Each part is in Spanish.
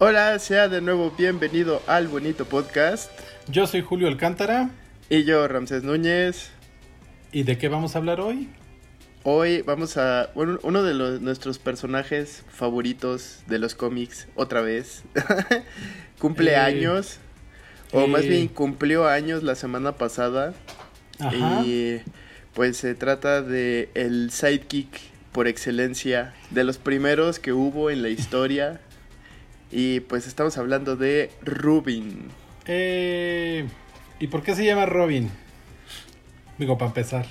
Hola, sea de nuevo bienvenido al bonito podcast. Yo soy Julio Alcántara. Y yo, Ramsés Núñez. ¿Y de qué vamos a hablar hoy? Hoy vamos a. Bueno, uno de los, nuestros personajes favoritos de los cómics, otra vez. Cumple años. O más eh. bien cumplió años la semana pasada. Ajá. Y pues se trata de el sidekick por excelencia, de los primeros que hubo en la historia. Y pues estamos hablando de Rubin. Eh, ¿Y por qué se llama Robin? Digo, para empezar.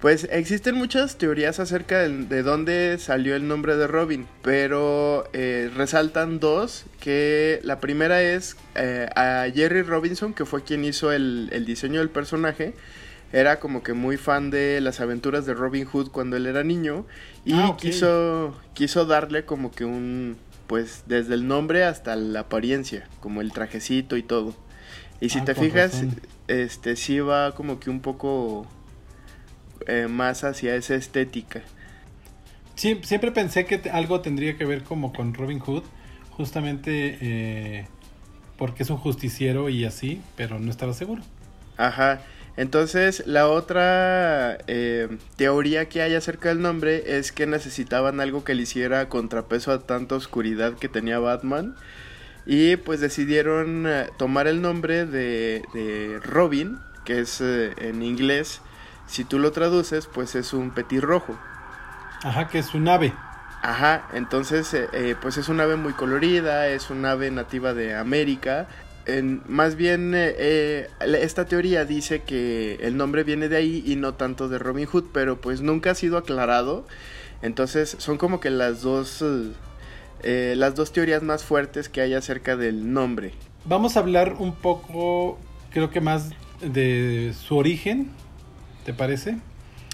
Pues existen muchas teorías acerca de, de dónde salió el nombre de Robin, pero eh, resaltan dos, que la primera es eh, a Jerry Robinson, que fue quien hizo el, el diseño del personaje, era como que muy fan de las aventuras de Robin Hood cuando él era niño y Ah, quiso, quiso darle como que un, pues desde el nombre hasta la apariencia, como el trajecito y todo. Y si Ah, te fijas, razón. este sí va como que un poco eh, más hacia esa estética. Sie- siempre pensé que algo tendría que ver como con Robin Hood, justamente eh, porque es un justiciero y así, pero no estaba seguro. Ajá. Entonces, la otra eh, teoría que hay acerca del nombre es que necesitaban algo que le hiciera contrapeso a tanta oscuridad que tenía Batman. Y pues decidieron eh, tomar el nombre de, de Robin, que es eh, en inglés, si tú lo traduces, pues es un petirrojo. Ajá, que es un ave. Ajá, entonces eh, pues es un ave muy colorida, es un ave nativa de América. En- más bien eh, eh, esta teoría dice que el nombre viene de ahí y no tanto de Robin Hood, pero pues nunca ha sido aclarado. Entonces son como que las dos eh, las dos teorías más fuertes que hay acerca del nombre. Vamos a hablar un poco, creo que más de su origen, ¿te parece?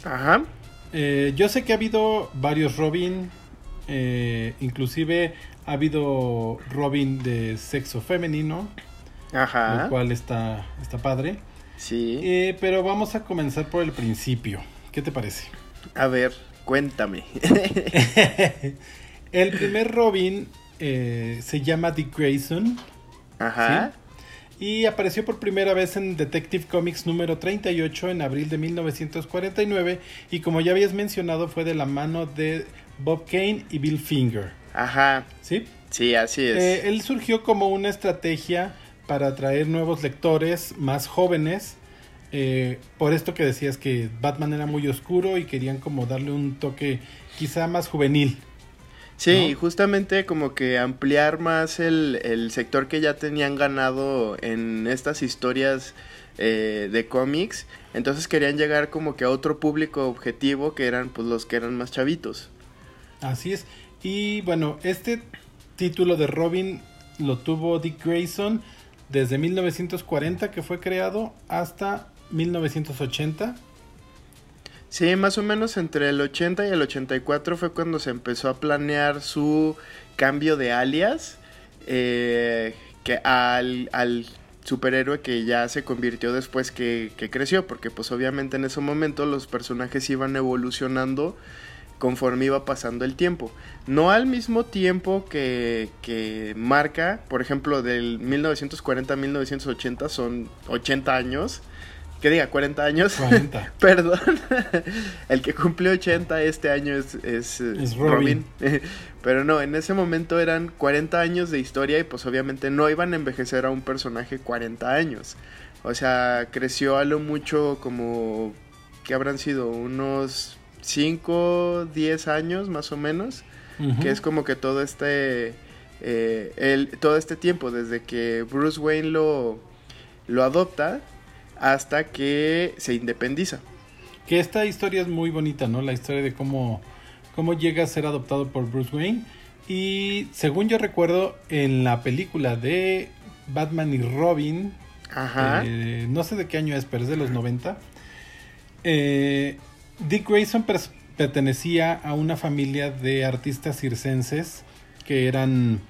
Ajá. Eh, yo sé que ha habido varios Robin, inclusive ha habido Robin de sexo femenino, Ajá. lo cual está, está padre. Sí. Eh, pero vamos a comenzar por el principio. ¿Qué te parece? A ver, cuéntame. el primer Robin eh, se llama Dick Grayson Ajá. y apareció por primera vez en Detective Comics número 38 en abril de 1949 y como ya habías mencionado fue de la mano de Bob Kane y Bill Finger. Ajá. ¿Sí? Sí, así es. Eh, él surgió como una estrategia para atraer nuevos lectores más jóvenes. eh, por esto que decías que Batman era muy oscuro y querían como darle un toque quizá más juvenil. Sí, ¿no? justamente como que ampliar más el, el sector que ya tenían ganado en estas historias eh, de cómics. Entonces querían llegar como que a otro público objetivo que eran pues los que eran más chavitos. Así es. Y bueno, este título de Robin lo tuvo Dick Grayson desde 1940 que fue creado hasta 1980. Sí, más o menos entre el 80 y el 84 fue cuando se empezó a planear su cambio de alias eh, que al, superhéroe que ya se convirtió después que, que creció, porque pues obviamente en ese momento los personajes iban evolucionando conforme iba pasando el tiempo. No al mismo tiempo que, que marca, por ejemplo, del 1940 a 1980 son 80 años. Que diga, 40 años. 40. Perdón. El que cumplió 80 este año es, es, eh, Es Robin. Robin. Pero no, en ese momento eran 40 años de historia y pues obviamente no iban a envejecer a un personaje 40 años. O sea, creció a lo mucho como... que habrán sido? Unos 5, 10 años más o menos. Que es como que todo este... eh, el, todo este tiempo, desde que Bruce Wayne lo, lo adopta hasta que se independiza. Que esta historia es muy bonita, ¿no? La historia de cómo, cómo llega a ser adoptado por Bruce Wayne. Y según yo recuerdo, en la película de Batman y Robin, Ajá. eh, no sé de qué año es, pero es de los 90, eh, Dick Grayson pertenecía a una familia de artistas circenses que eran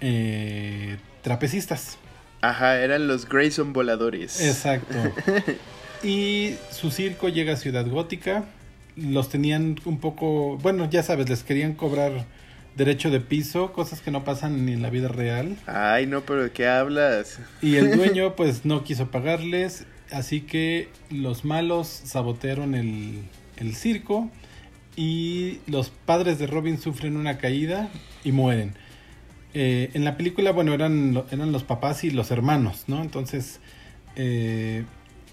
eh, trapecistas. Ajá, eran los Grayson voladores. Exacto. Y su circo llega a Ciudad Gótica. Los tenían un poco, bueno, ya sabes, les querían cobrar derecho de piso, cosas que no pasan ni en la vida real. Ay, no, pero ¿de qué hablas? Y el dueño pues no quiso pagarles, así que los malos sabotearon el, el circo y los padres de Robin sufren una caída y mueren. Eh, en la película, bueno, eran, eran los papás y los hermanos, ¿no? Entonces, eh,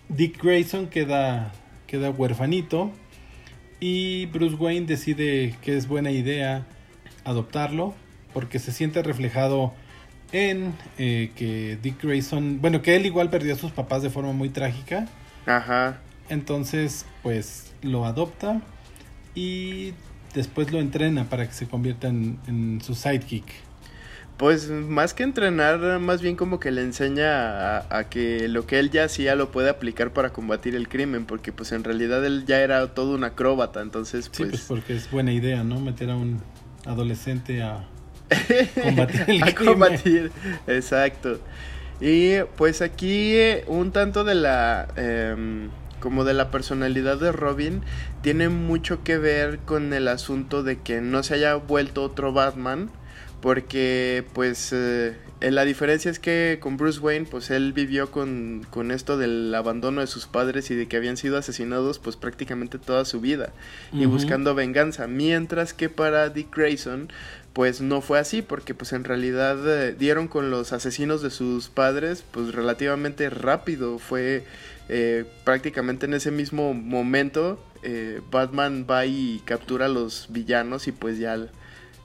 Dick Grayson queda, queda huerfanito y Bruce Wayne decide que es buena idea adoptarlo porque se siente reflejado en eh, que Dick Grayson, bueno, que él igual perdió a sus papás de forma muy trágica. Ajá. Entonces, pues lo adopta y después lo entrena para que se convierta en, en su sidekick. Pues más que entrenar, más bien como que le enseña a, a, que lo que él ya hacía lo puede aplicar para combatir el crimen, porque pues en realidad él ya era todo un acróbata, entonces pues... Sí, pues porque es buena idea, ¿no? Meter a un adolescente a combatir el a crimen. combatir, exacto. Y pues aquí eh, un tanto de la... Eh, como de la personalidad de Robin tiene mucho que ver con el asunto de que no se haya vuelto otro Batman porque pues eh, la diferencia es que con Bruce Wayne pues él vivió con, con, esto del abandono de sus padres y de que habían sido asesinados pues prácticamente toda su vida uh -huh. y buscando venganza mientras que para Dick Grayson pues no fue así porque pues en realidad eh, dieron con los asesinos de sus padres pues relativamente rápido fue eh, prácticamente en ese mismo momento eh, Batman va y captura a los villanos y pues ya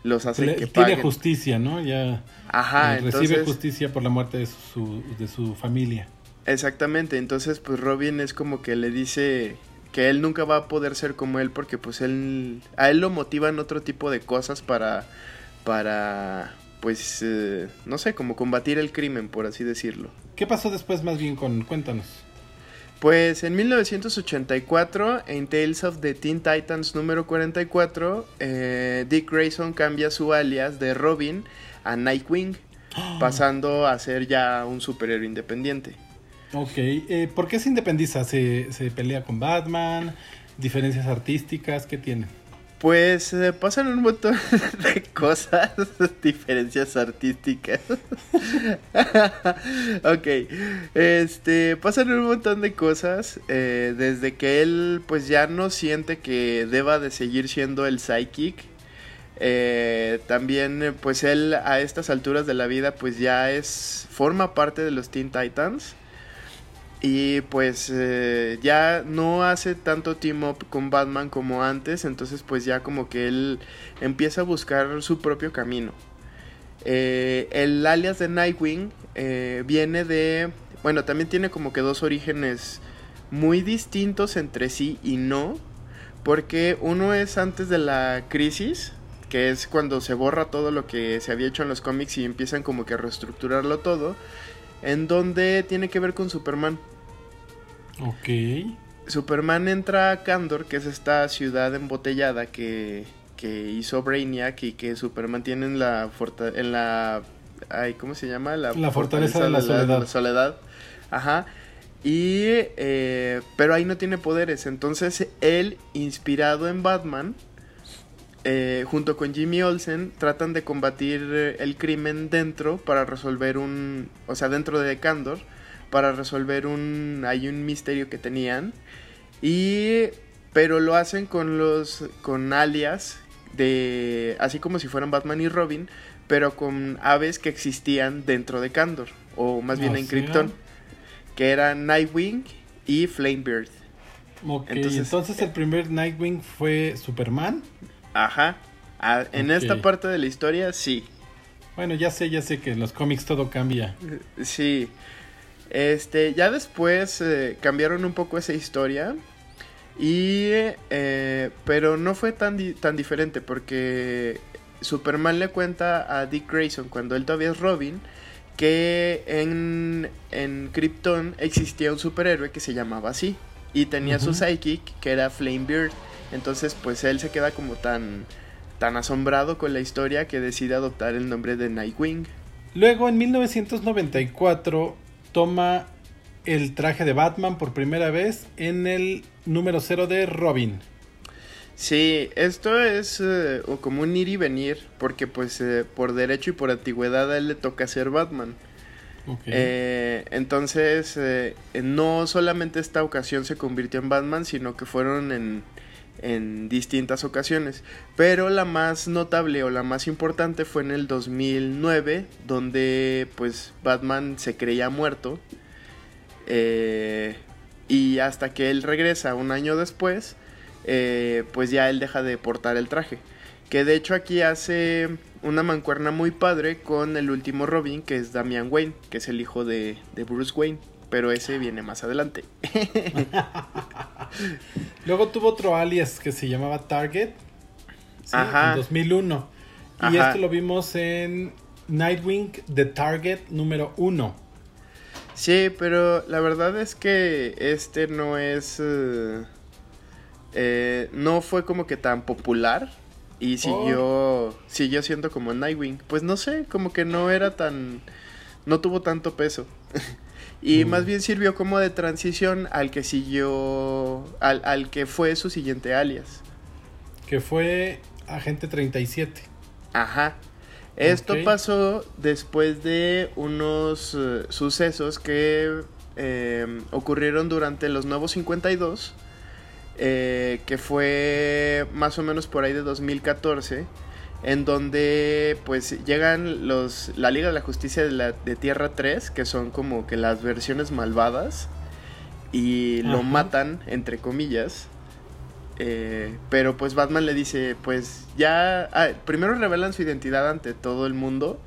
los hace Le, que tiene paguen. justicia, ¿no? Ya Ajá, eh, recibe justicia por la muerte de su, de su familia. Exactamente, entonces pues Robin es como que le dice que él nunca va a poder ser como él porque pues él a él lo motivan otro tipo de cosas para para pues eh, no sé, como combatir el crimen, por así decirlo. ¿Qué pasó después más bien con cuéntanos? Pues en 1984, en Tales of the Teen Titans número 44, eh, Dick Grayson cambia su alias de Robin a Nightwing, oh. pasando a ser ya un superhéroe independiente. Ok, eh, ¿por qué se independiza? ¿Se, ¿Se, pelea con Batman? ¿Diferencias artísticas? ¿Qué tiene? Pues eh, pasan un montón de cosas, diferencias artísticas. ok, este, pasan un montón de cosas eh, desde que él pues ya no siente que deba de seguir siendo el psychic. Eh, también pues él a estas alturas de la vida pues ya es, forma parte de los Teen Titans. Y pues eh, ya no hace tanto team up con Batman como antes, entonces pues ya como que él empieza a buscar su propio camino. Eh, el alias de Nightwing eh, viene de, bueno, también tiene como que dos orígenes muy distintos entre sí y no, porque uno es antes de la crisis, que es cuando se borra todo lo que se había hecho en los cómics y empiezan como que a reestructurarlo todo, en donde tiene que ver con Superman. Ok. Superman entra a Kandor, que es esta ciudad embotellada que, que hizo Brainiac y que Superman tiene en la, en la ay, ¿cómo se llama? La, la fortaleza, fortaleza, de la, soledad. la soledad. Ajá. Y, eh, pero ahí no tiene poderes. Entonces él, inspirado en Batman, eh, junto con Jimmy Olsen, tratan de combatir el crimen dentro para resolver un, o sea, dentro de Kandor para resolver un hay un misterio que tenían y pero lo hacen con los con alias de así como si fueran Batman y Robin pero con aves que existían dentro de Kandor o más bien ¿Ah, en Krypton sí? que eran Nightwing y Flamebird Ok, entonces, entonces el primer Nightwing fue Superman. Ajá. A, en okay. esta parte de la historia, sí. Bueno, ya sé, ya sé que en los cómics todo cambia. Sí. Este, ya después eh, cambiaron un poco esa historia. Y. Eh, pero no fue tan, di tan diferente. Porque Superman le cuenta a Dick Grayson, cuando él todavía es Robin, que en, en Krypton existía un superhéroe que se llamaba así. Y tenía uh -huh. su psychic, que era Flamebeard. Entonces, pues él se queda como tan, tan asombrado con la historia que decide adoptar el nombre de Nightwing. Luego, en 1994, toma el traje de Batman por primera vez en el número cero de Robin. Sí, esto es eh, como un ir y venir, porque pues eh, por derecho y por antigüedad a él le toca ser Batman. Eh, entonces, no solamente esta ocasión se convirtió en Batman, sino que fueron en, en distintas ocasiones. Pero la más notable o la más importante fue en el 2009, donde pues Batman se creía muerto. y hasta que él regresa un año después, eh, pues ya él deja de portar el traje. Que de hecho aquí hace una mancuerna muy padre con el último Robin, que es Damian Wayne, que es el hijo de, Bruce Wayne. Pero ese viene más adelante. Luego tuvo otro alias que se llamaba Target. En 2001. Y esto lo vimos en Nightwing The Target número 1. Sí, pero la verdad es que este no es... Eh, eh, no fue como que tan popular y siguió, oh. siguió siendo como Nightwing. Pues no sé, como que no era tan, no tuvo tanto peso. y mm. más bien sirvió como de transición al que siguió, al, que fue su siguiente alias. Que fue Agente 37. Ajá. Esto pasó después de unos eh, sucesos que eh, ocurrieron durante los Nuevos 52 eh, que fue más o menos por ahí de 2014, en donde pues llegan los la Liga de la Justicia de, la, de Tierra 3, que son como que las versiones malvadas, y lo matan, entre comillas. Eh, pero pues Batman le dice, pues ya, ah, primero revelan su identidad ante todo el mundo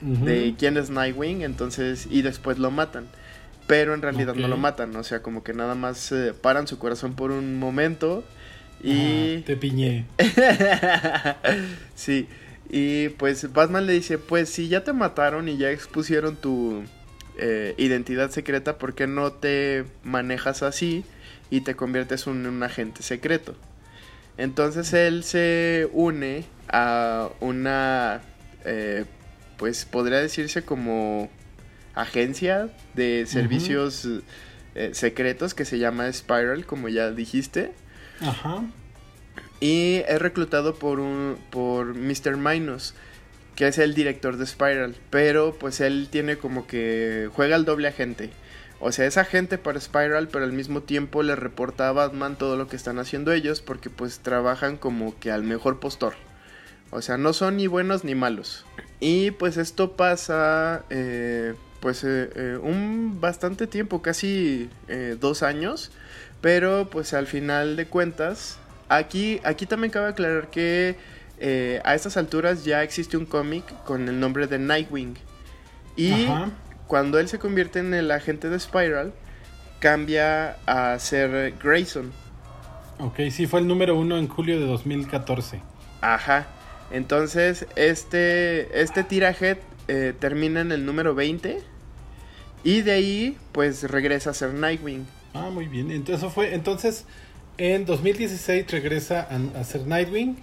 de quién es Nightwing, entonces, y después lo matan. Pero en realidad no lo matan, o sea, como que nada más eh, paran su corazón por un momento y... te piñé. sí, y pues Batman le dice, pues si ya te mataron y ya expusieron tu eh, identidad secreta, ¿por qué no te manejas así y te conviertes en un agente secreto? Entonces él se une a una, eh, pues podría decirse como agencia de servicios eh, secretos que se llama Spiral, como ya dijiste. Ajá. Y es reclutado por un por Mr. Minus, que es el director de Spiral, pero pues él tiene como que juega el doble agente. O sea, es agente para Spiral, pero al mismo tiempo le reporta a Batman todo lo que están haciendo ellos porque pues trabajan como que al mejor postor. O sea, no son ni buenos ni malos. Y pues esto pasa eh, pues eh, eh, un bastante tiempo, casi eh, dos años, pero pues al final de cuentas, aquí, aquí también cabe aclarar que a estas alturas ya existe un cómic con el nombre de Nightwing y cuando él se convierte en el agente de Spiral, cambia a ser Grayson. Ok, sí, fue el número uno en julio de 2014. Ajá. Entonces, este, este tiraje eh, termina en el número 20. Y de ahí, pues regresa a ser Nightwing. Ah, muy bien. Entonces fue. Entonces, en 2016 regresa a, ser Nightwing.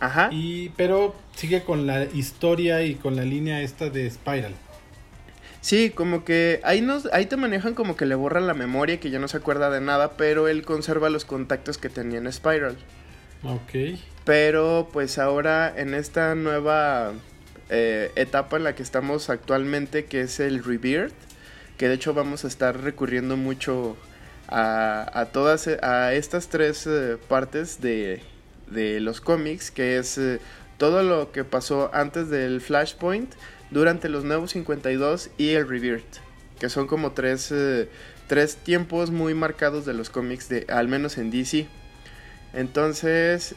Ajá. Y, pero sigue con la historia y con la línea esta de Spiral. Sí, como que ahí nos, ahí te manejan como que le borran la memoria, que ya no se acuerda de nada, pero él conserva los contactos que tenía en Spiral. Ok. Pero pues ahora en esta nueva eh, etapa en la que estamos actualmente, que es el Rebirth, que de hecho vamos a estar recurriendo mucho a, todas a estas tres eh, partes de, los cómics, que es eh, todo lo que pasó antes del Flashpoint, durante los nuevos 52 y el Rebirth, que son como tres, tres tiempos muy marcados de los cómics, de, al menos en DC. Entonces,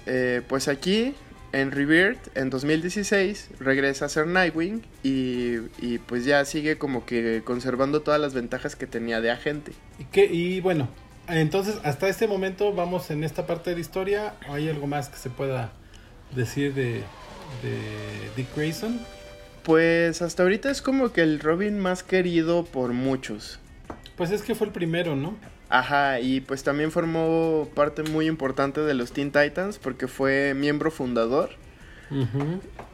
pues aquí en Rebirth, en 2016, regresa a ser Nightwing y, pues ya sigue como que conservando todas las ventajas que tenía de agente. Y, que, y bueno, entonces hasta este momento vamos en esta parte de la historia. ¿Hay algo más que se pueda decir de, de Dick Grayson? Pues hasta ahorita es como que el Robin más querido por muchos. Pues es que fue el primero, ¿no? Ajá, y pues también formó parte muy importante de los Teen Titans porque fue miembro fundador.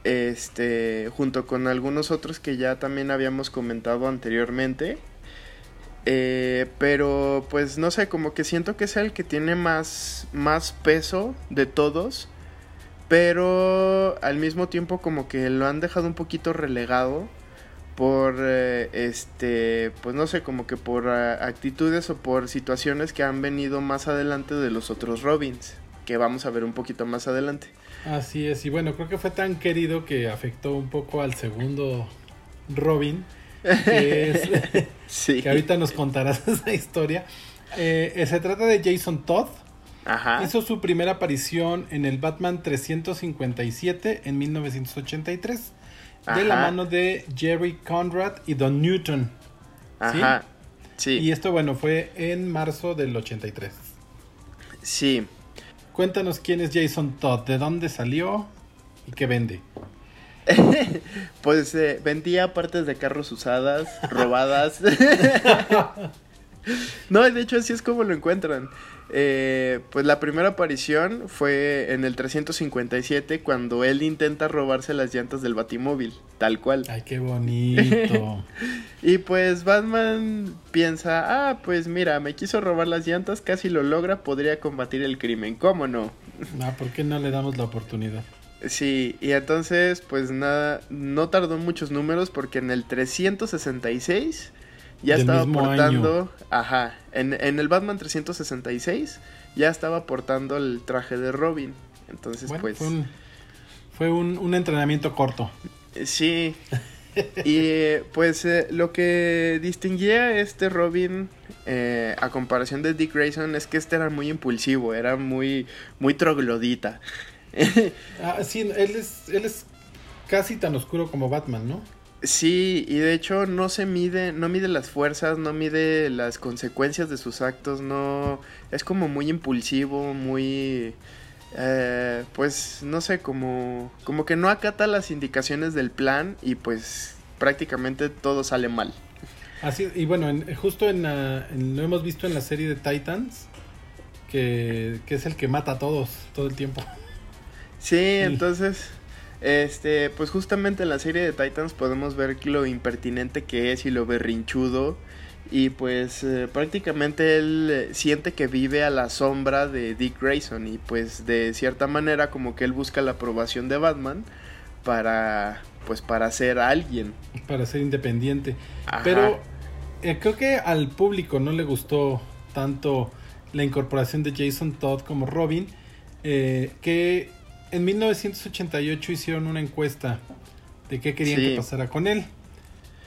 Este, junto con algunos otros que ya también habíamos comentado anteriormente. Eh, pero pues no sé, como que siento que es el que tiene más, más peso de todos. Pero al mismo tiempo como que lo han dejado un poquito relegado por eh, este pues no sé como que por uh, actitudes o por situaciones que han venido más adelante de los otros Robins que vamos a ver un poquito más adelante así es y bueno creo que fue tan querido que afectó un poco al segundo Robin que, es, sí. que ahorita nos contarás esa historia eh, se trata de Jason Todd Ajá. Hizo su primera aparición en el Batman 357 en 1983 de la mano de Jerry Conrad y Don Newton. Ajá. Sí. Y esto, bueno, fue en marzo del 83. Sí. Cuéntanos quién es Jason Todd, de dónde salió y qué vende. pues eh, vendía partes de carros usadas, robadas. no, de hecho así es como lo encuentran. Eh, pues la primera aparición fue en el 357 cuando él intenta robarse las llantas del Batimóvil, tal cual. Ay, qué bonito. y pues Batman piensa, ah, pues mira, me quiso robar las llantas, casi lo logra, podría combatir el crimen, ¿cómo no? Ah, ¿por qué no le damos la oportunidad? Sí, y entonces pues nada, no tardó muchos números porque en el 366 ya estaba portando, ajá, en, el Batman 366 ya estaba portando el traje de Robin. Entonces, pues... Fue, un, entrenamiento corto. Eh, sí. y pues eh, lo que distinguía a este Robin eh, a comparación de Dick Grayson es que este era muy impulsivo, era muy, muy troglodita. ah, sí, él es, él es casi tan oscuro como Batman, ¿no? Sí, y de hecho no se mide, no mide las fuerzas, no mide las consecuencias de sus actos, no, es como muy impulsivo, muy, eh, pues no sé, como, como que no acata las indicaciones del plan y pues prácticamente todo sale mal. Así, y bueno, justo en, lo hemos visto en la serie de Titans, que, que es el que mata a todos todo el tiempo. Sí, entonces este, pues justamente en la serie de Titans podemos ver lo impertinente que es y lo berrinchudo. Y pues eh, prácticamente él eh, siente que vive a la sombra de Dick Grayson. Y pues de cierta manera como que él busca la aprobación de Batman para pues para ser alguien. Para ser independiente. Pero eh, creo que al público no le gustó tanto la incorporación de Jason Todd como Robin. que en 1988 hicieron una encuesta de qué querían que pasara con él.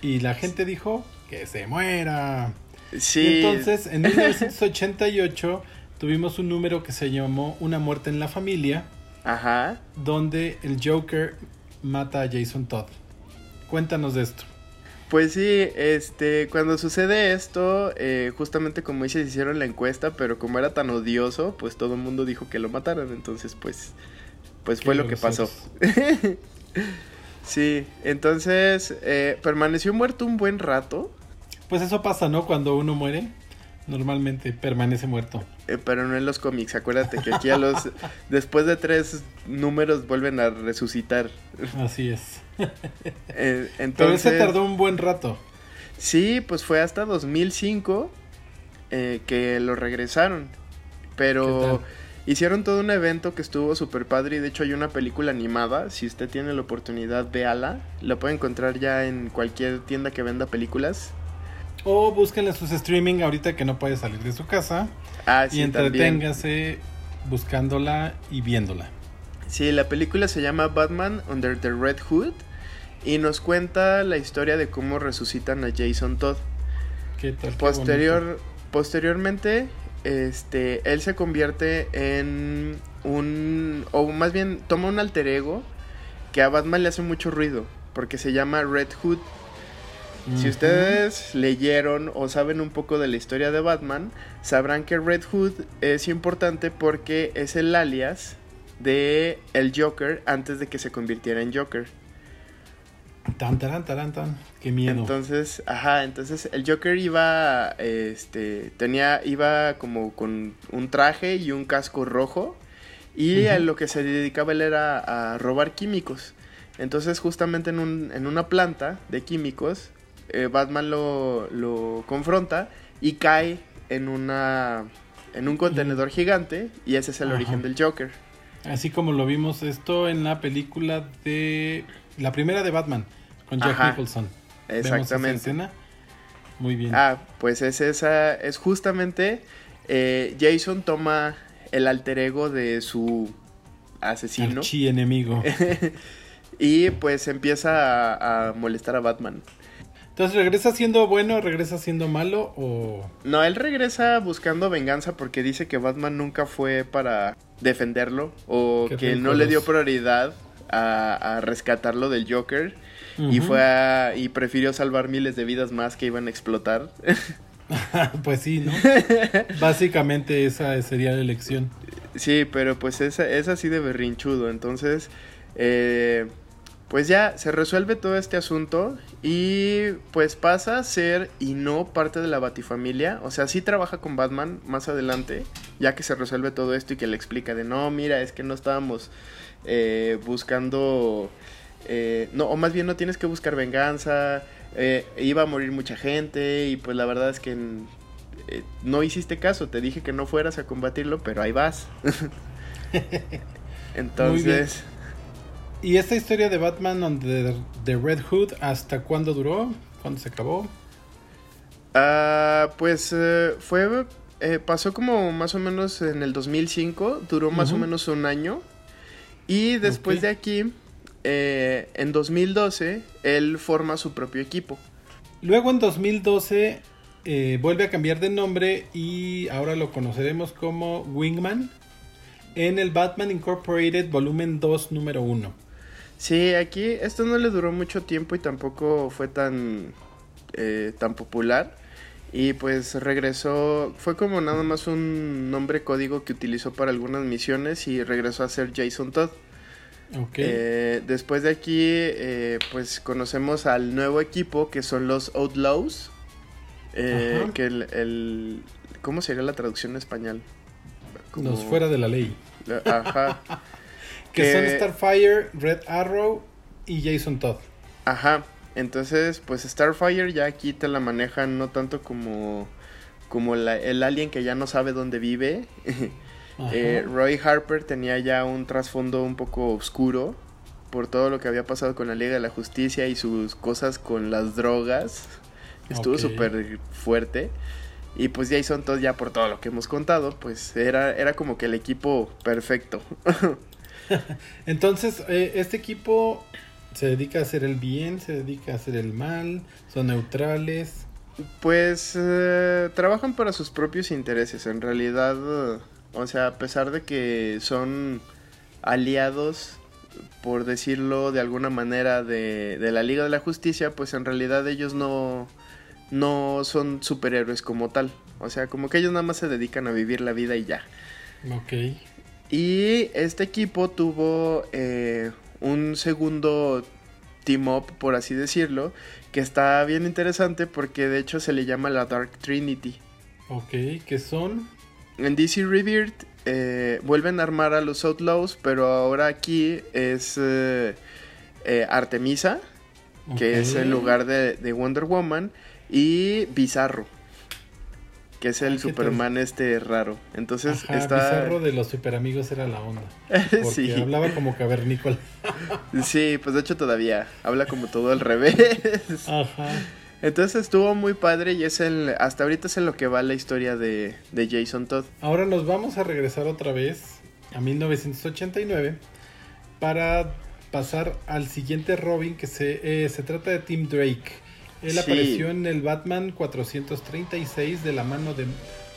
Y la gente dijo que se muera. Sí. entonces, en 1988 tuvimos un número que se llamó Una muerte en la familia. Ajá. Donde el Joker mata a Jason Todd. Cuéntanos de esto. Pues sí, este, cuando sucede esto, eh, justamente como dices, hicieron la encuesta, pero como era tan odioso, pues todo el mundo dijo que lo mataran, entonces pues pues fue lo que pasó. sí, entonces eh, permaneció muerto un buen rato. Pues eso pasa, ¿no? Cuando uno muere, normalmente permanece muerto. Eh, pero no en los cómics, acuérdate que aquí a los después de tres números vuelven a resucitar. Así es. eh, entonces, pero ese tardó un buen rato. Sí, pues fue hasta 2005 eh, que lo regresaron. Pero Hicieron todo un evento que estuvo súper padre y de hecho hay una película animada. Si usted tiene la oportunidad, véala. La puede encontrar ya en cualquier tienda que venda películas. O búsquenle sus streaming ahorita que no puede salir de su casa. Ah, sí, y entreténgase buscándola y viéndola. Sí, la película se llama Batman Under the Red Hood y nos cuenta la historia de cómo resucitan a Jason Todd. ¿Qué tal? Posterior, posteriormente, este, él se convierte en un, o más bien toma un alter ego que a Batman le hace mucho ruido, porque se llama Red Hood. Si ustedes leyeron o saben un poco de la historia de Batman, sabrán que Red Hood es importante porque es el alias de el Joker antes de que se convirtiera en Joker. Tan, tan, tan, tan, qué miedo. Entonces, ajá, entonces el Joker iba, este, tenía, iba como con un traje y un casco rojo y a lo que se dedicaba él era a robar químicos. Entonces, justamente en, un, en una planta de químicos, eh, Batman lo, lo confronta y cae en una en un contenedor gigante y ese es el origen del Joker. Así como lo vimos esto en la película de... La primera de Batman, con Jack Ajá. Nicholson. Vemos esa Exactamente. escena. Muy bien. Ah, pues es esa, es justamente eh, Jason toma el alter ego de su asesino Archienemigo. y pues empieza a, a molestar a Batman. Entonces, ¿regresa siendo bueno, regresa siendo malo o...? No, él regresa buscando venganza porque dice que Batman nunca fue para defenderlo o Qué que no le dio prioridad a, a rescatarlo del Joker y fue a- y prefirió salvar miles de vidas más que iban a explotar. pues sí, ¿no? Básicamente esa sería la elección. Sí, pero pues es, es así de berrinchudo. Entonces, eh, pues ya se resuelve todo este asunto y pues pasa a ser y no parte de la Batifamilia. O sea, sí trabaja con Batman más adelante, ya que se resuelve todo esto y que le explica de no, mira, es que no estábamos eh, buscando... eh, no, o más bien no tienes que buscar venganza. eh, iba a morir mucha gente y pues la verdad es que eh, no hiciste caso. Te dije que no fueras a combatirlo, pero ahí vas. Entonces, ¿Y esta historia de Batman the Red Hood hasta cuándo duró? ¿Cuándo se acabó? ah, pues eh, fue, eh, pasó como más o menos en el 2005, duró más o menos un año. Y después de aquí, eh, en 2012, él forma su propio equipo. Luego en 2012 eh, vuelve a cambiar de nombre y ahora lo conoceremos como Wingman en el Batman Incorporated volumen 2 número 1. Sí, aquí esto no le duró mucho tiempo y tampoco fue tan, eh, tan popular. Y pues regresó, fue como nada más un nombre código que utilizó para algunas misiones y regresó a ser Jason Todd. Eh, después de aquí, eh, pues conocemos al nuevo equipo que son los Outlaws. Eh, que el, el- ¿Cómo sería la traducción en español? Como- Los fuera de la ley. Ajá. Que, que- son Starfire, Red Arrow y Jason Todd. Ajá. Entonces, pues Starfire ya aquí te la manejan no tanto como, como la- el alien que ya no sabe dónde vive. Eh, Roy Harper tenía ya un trasfondo un poco oscuro por todo lo que había pasado con la Liga de la Justicia y sus cosas con las drogas. Estuvo súper fuerte. Y pues Jason Todd ya por todo lo que hemos contado, pues era, era como que el equipo perfecto. Entonces, eh, este equipo se dedica a hacer el bien, se dedica a hacer el mal, son neutrales. Pues eh, trabajan para sus propios intereses. En realidad, eh, o sea, a pesar de que son aliados, por decirlo de alguna manera, de, de la Liga de la Justicia, pues en realidad ellos no, no son superhéroes como tal. O sea, como que ellos nada más se dedican a vivir la vida y ya. Ok. Y este equipo tuvo eh, un segundo team up, por así decirlo, que está bien interesante porque de hecho se le llama la Dark Trinity. Ok, que son... En DC Rebirth eh, vuelven a armar a los Outlaws, pero ahora aquí es eh, eh, Artemisa, que es el lugar de, de Wonder Woman, y Bizarro, que es el. Superman este raro. Entonces Ajá, está... Bizarro de los superamigos era la onda. Porque sí. hablaba como cavernícola. Sí, pues de hecho todavía habla como todo al revés. Ajá. Entonces estuvo muy padre y es el, hasta ahorita es en lo que va la historia de, de Jason Todd. Ahora nos vamos a regresar otra vez a 1989 para pasar al siguiente Robin que se, eh, se trata de Tim Drake. Él Sí. apareció en el Batman 436 de la mano de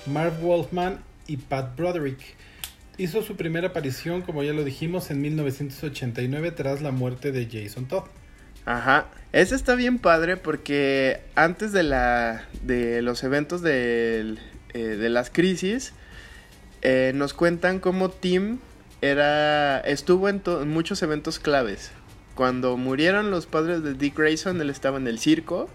Marv Wolfman y Pat Broderick. Hizo su primera aparición, como ya lo dijimos, en 1989 tras la muerte de Jason Todd. Ajá. Ese está bien padre porque antes de la de los eventos del, eh, de las crisis eh, nos cuentan cómo Tim era estuvo en muchos eventos claves. Cuando murieron los padres de Dick Grayson, él estaba en el circo.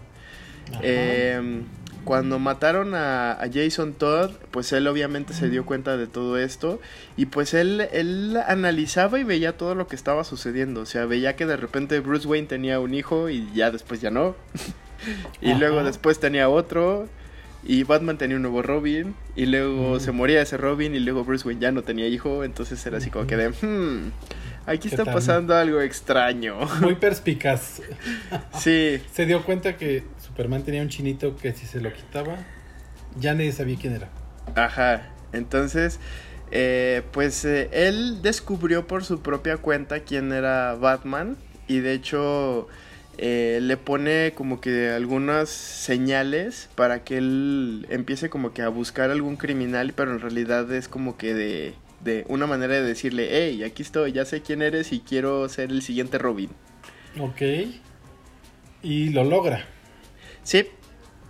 Eh, cuando mataron a, a Jason Todd, pues él obviamente se dio cuenta de todo esto y pues él, él analizaba y veía todo lo que estaba sucediendo. O sea, veía que de repente Bruce Wayne tenía un hijo y ya después ya no. y Ajá. luego después tenía otro. Y Batman tenía un nuevo Robin. Y luego se moría ese Robin. Y luego Bruce Wayne ya no tenía hijo. Entonces era así como que de. Hmm, aquí está pasando algo extraño. Muy perspicaz. sí. Se dio cuenta que Superman tenía un chinito que si se lo quitaba, ya nadie sabía quién era. Ajá. Entonces. Eh, pues eh, él descubrió por su propia cuenta quién era Batman y de hecho eh, le pone como que algunas señales para que él empiece como que a buscar algún criminal, pero en realidad es como que de, de una manera de decirle, hey, aquí estoy, ya sé quién eres y quiero ser el siguiente Robin. Ok. Y lo logra. Sí,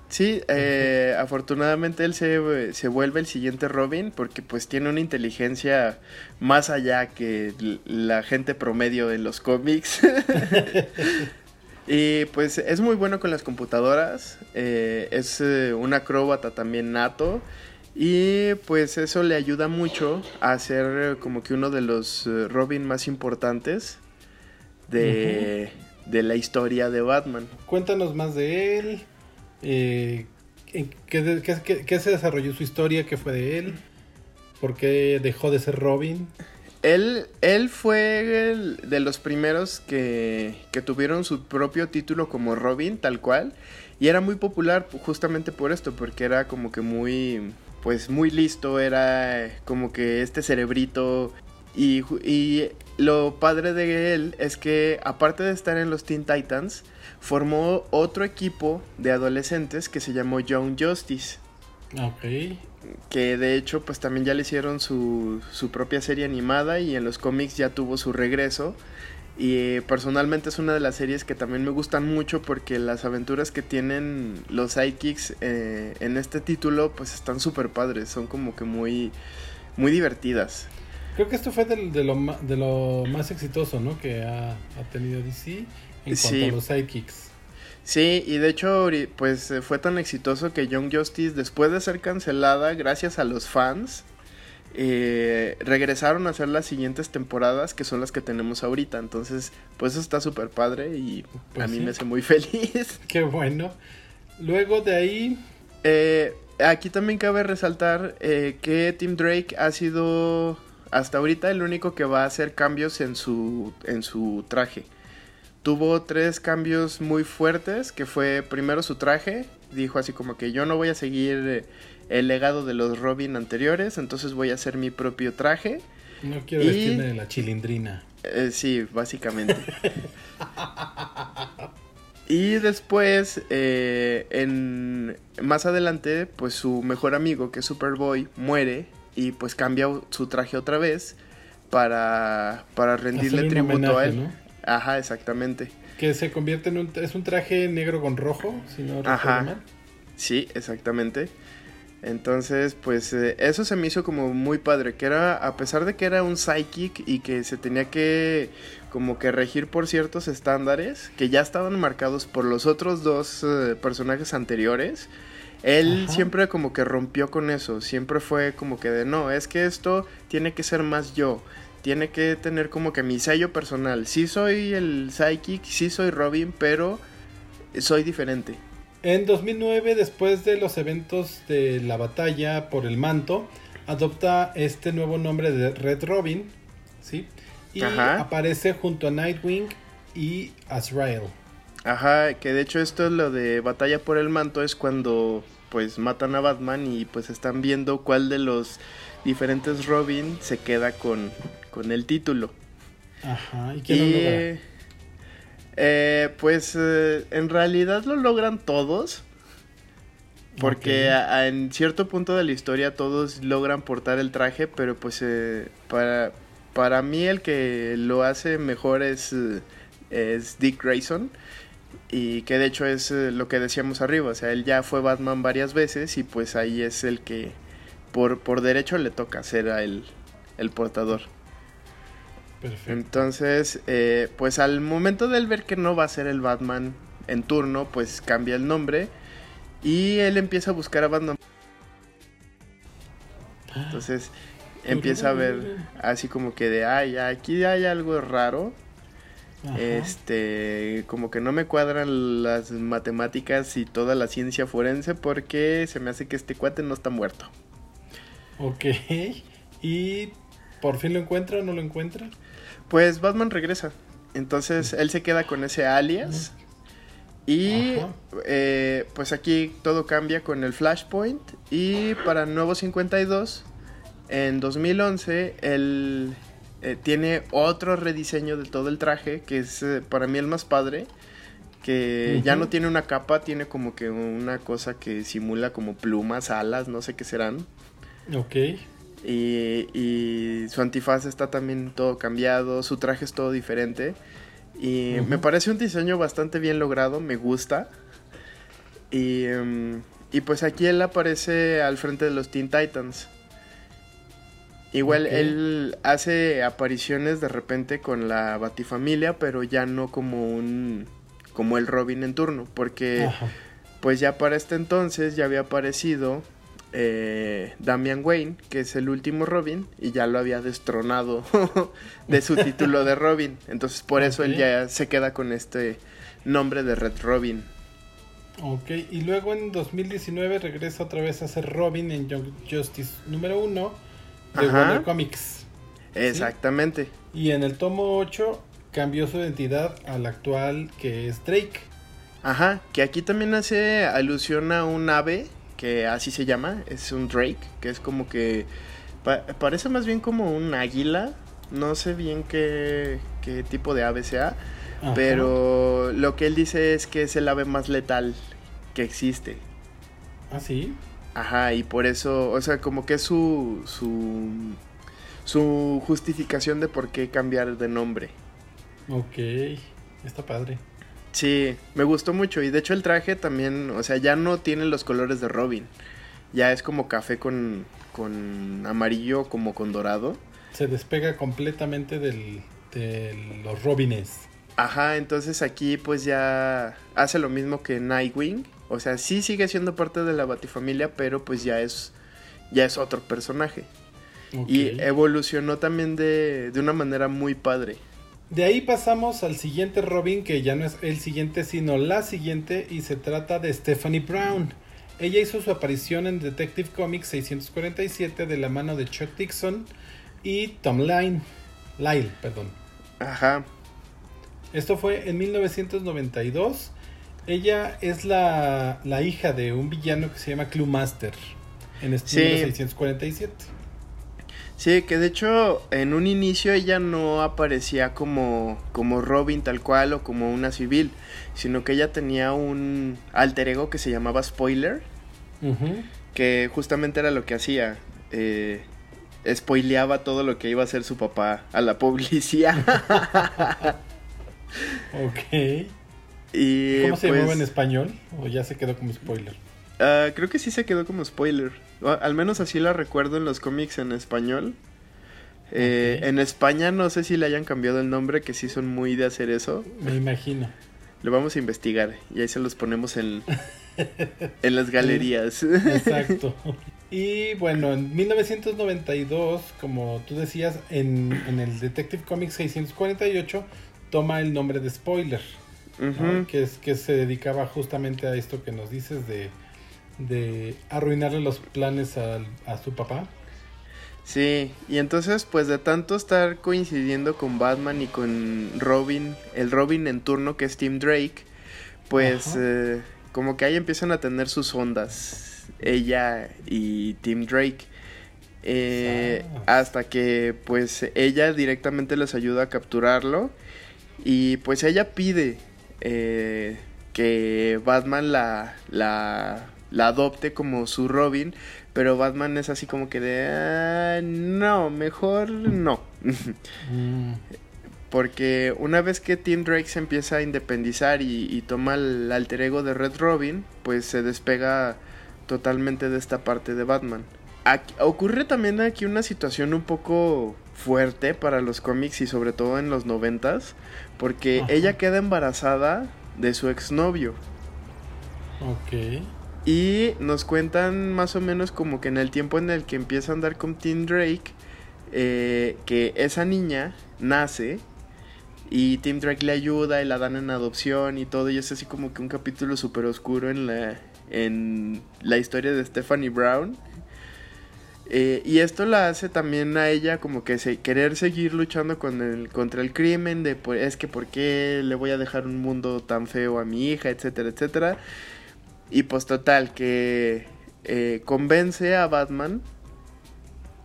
sí, eh, afortunadamente él se, se, vuelve el siguiente Robin porque pues tiene una inteligencia más allá que la gente promedio de los cómics. Y pues es muy bueno con las computadoras, eh, es eh, un acróbata también nato y pues eso le ayuda mucho a ser como que uno de los eh, Robin más importantes de, la historia de Batman. Cuéntanos más de él, ¿qué, qué se desarrolló su historia, qué fue de él, por qué dejó de ser Robin. Él, él fue de los primeros que, que, tuvieron su propio título como Robin, tal cual. Y era muy popular justamente por esto, porque era como que muy, pues muy listo, era como que este cerebrito. Y, y lo padre de él es que aparte de estar en los Teen Titans, formó otro equipo de adolescentes que se llamó Young Justice. Ok que de hecho pues también ya le hicieron su, su propia serie animada y en los cómics ya tuvo su regreso. Y eh, personalmente es una de las series que también me gustan mucho porque las aventuras que tienen los sidekicks eh, en este título pues están súper padres, son como que muy, muy divertidas. Creo que esto fue de, de, lo, de lo más exitoso, ¿no? Que ha, ha tenido DC en cuanto a los sidekicks. Sí, y de hecho, pues eh, fue tan exitoso que Young Justice, después de ser cancelada, gracias a los fans, eh, regresaron a hacer las siguientes temporadas, que son las que tenemos ahorita. Entonces, pues eso está súper padre y pues a mí me hace muy feliz. Qué bueno. Luego de ahí... Eh, aquí también cabe resaltar que Tim Drake ha sido hasta ahorita el único que va a hacer cambios en su, en su traje tuvo tres cambios muy fuertes, que fue primero su traje, dijo así como que yo no voy a seguir eh, el legado de los Robin anteriores, entonces voy a hacer mi propio traje. No quiero vestirme de la chilindrina. Eh, sí, básicamente. y después, eh, en, más adelante, pues su mejor amigo, que es Superboy, muere y pues cambia su traje otra vez para, para rendirle tributo a él. Ajá, exactamente. Que se convierte en un... Es un traje negro con rojo, si no Ajá. Mal. Sí, exactamente. Entonces, pues eh, eso se me hizo como muy padre, que era, a pesar de que era un psychic y que se tenía que como que regir por ciertos estándares que ya estaban marcados por los otros dos eh, personajes anteriores, él siempre como que rompió con eso, siempre fue como que de no, es que esto tiene que ser más yo, tiene que tener como que mi sello personal. Sí soy el Psychic, sí soy Robin, pero soy diferente. En 2009, después de los eventos de la batalla por el manto, adopta este nuevo nombre de Red Robin, ¿sí? Y aparece junto a Nightwing y Azrael. Ajá, que de hecho esto es lo de batalla por el manto es cuando pues matan a Batman y pues están viendo cuál de los diferentes Robin se queda con, con el título. Ajá, ¿y quién? Eh, pues eh, en realidad lo logran todos. Porque en cierto punto de la historia todos logran portar el traje, pero pues eh, para, para mí el que lo hace mejor es, es Dick Grayson. Y que de hecho es lo que decíamos arriba, o sea, él ya fue Batman varias veces y pues ahí es el que por, por derecho le toca ser a él el portador. Entonces, eh, pues al momento de él ver que no va a ser el Batman en turno, pues cambia el nombre y él empieza a buscar a Batman. Entonces empieza a ver así como que de, ay, aquí hay algo raro. Este, como que no me cuadran las matemáticas y toda la ciencia forense porque se me hace que este cuate no está muerto. Ok. ¿Y por fin lo encuentra o no lo encuentra? Pues Batman regresa. Entonces él se queda con ese alias. Y eh, pues aquí todo cambia con el Flashpoint. Y para Nuevo 52, en 2011, él eh, tiene otro rediseño de todo el traje, que es eh, para mí el más padre. Que ya no tiene una capa, tiene como que una cosa que simula como plumas, alas, no sé qué serán. Ok. Y, su antifaz está también todo cambiado, su traje es todo diferente. Y me parece un diseño bastante bien logrado, me gusta. Y, em, y, pues aquí él aparece al frente de los Teen Titans. Igual él hace apariciones de repente con la Batifamilia, pero ya no como un como el Robin en turno, porque pues ya para este entonces ya había aparecido eh, Damian Wayne, que es el último Robin, y ya lo había destronado de su título de Robin. Entonces por eso él ya se queda con este nombre de Red Robin. Ok, y luego en 2019 regresa otra vez a ser Robin en Young Justice número 1 de Warner Comics. Exactamente. Y en el tomo 8 cambió su identidad al actual que es Drake. Ajá, que aquí también hace alusión a un ave que así se llama, es un Drake, que es como que parece más bien como un águila, no sé bien qué, qué tipo de ave sea, pero lo que él dice es que es el ave más letal que existe. ¿Ah, sí? Ajá, y por eso, o sea, como que es su, su, su justificación de por qué cambiar de nombre. Ok, está padre. Sí, me gustó mucho y de hecho el traje también, o sea, ya no tiene los colores de Robin. Ya es como café con, con amarillo, como con dorado. Se despega completamente del, de los Robines. Ajá, entonces aquí pues ya hace lo mismo que Nightwing. O sea, sí sigue siendo parte de la Batifamilia, pero pues ya es, ya es otro personaje. Y evolucionó también de, de una manera muy padre. De ahí pasamos al siguiente Robin, que ya no es el siguiente, sino la siguiente, y se trata de Stephanie Brown. Ella hizo su aparición en Detective Comics 647 de la mano de Chuck Dixon y Tom Lyle. Lyle, perdón. Ajá. Esto fue en 1992. Ella es la, hija de un villano que se llama Clue Master en este 647. Sí, que de hecho en un inicio ella no aparecía como, como Robin tal cual o como una civil, sino que ella tenía un alter ego que se llamaba Spoiler, que justamente era lo que hacía. Eh, spoileaba todo lo que iba a hacer su papá a la policía. ok. Y, ¿Cómo se llamaba pues en español? ¿O ya se quedó como spoiler? Ah, creo que sí se quedó como spoiler. Al menos así la recuerdo en los cómics en español. Eh, en España no sé si le hayan cambiado el nombre, que sí son muy de hacer eso. Me imagino. Lo vamos a investigar y ahí se los ponemos en, en las galerías. Exacto. Y bueno, en 1992, como tú decías, en, el Detective Comics 648 toma el nombre de Spoiler, que, es, que se dedicaba justamente a esto que nos dices de de arruinarle los planes a, su papá. Sí, y entonces pues de tanto estar coincidiendo con Batman y con Robin, el Robin en turno que es Tim Drake, pues eh, como que ahí empiezan a tener sus ondas, ella y Tim Drake. Eh, hasta que pues ella directamente les ayuda a capturarlo y pues ella pide eh, que Batman la, la la adopte como su Robin, pero Batman es así como que de, ah, no, mejor no. Mm. Porque una vez que Tim Drake se empieza a independizar y, toma el alter ego de Red Robin, pues se despega totalmente de esta parte de Batman. ocurre también aquí una situación un poco fuerte para los cómics y sobre todo en los noventas, porque ella queda embarazada de su exnovio. Ok. Y nos cuentan más o menos como que en el tiempo en el que empieza a andar con Tim Drake, eh, que esa niña nace Y Tim Drake le ayuda y la dan en adopción y todo. Y es así como que un capítulo súper oscuro en la, en la historia de Stephanie Brown. Eh, y esto la hace también a ella como que se, querer seguir luchando con el, contra el crimen, de pues, es que por qué le voy a dejar un mundo tan feo a mi hija, etcétera, etcétera. Y pues total, que eh, convence a Batman,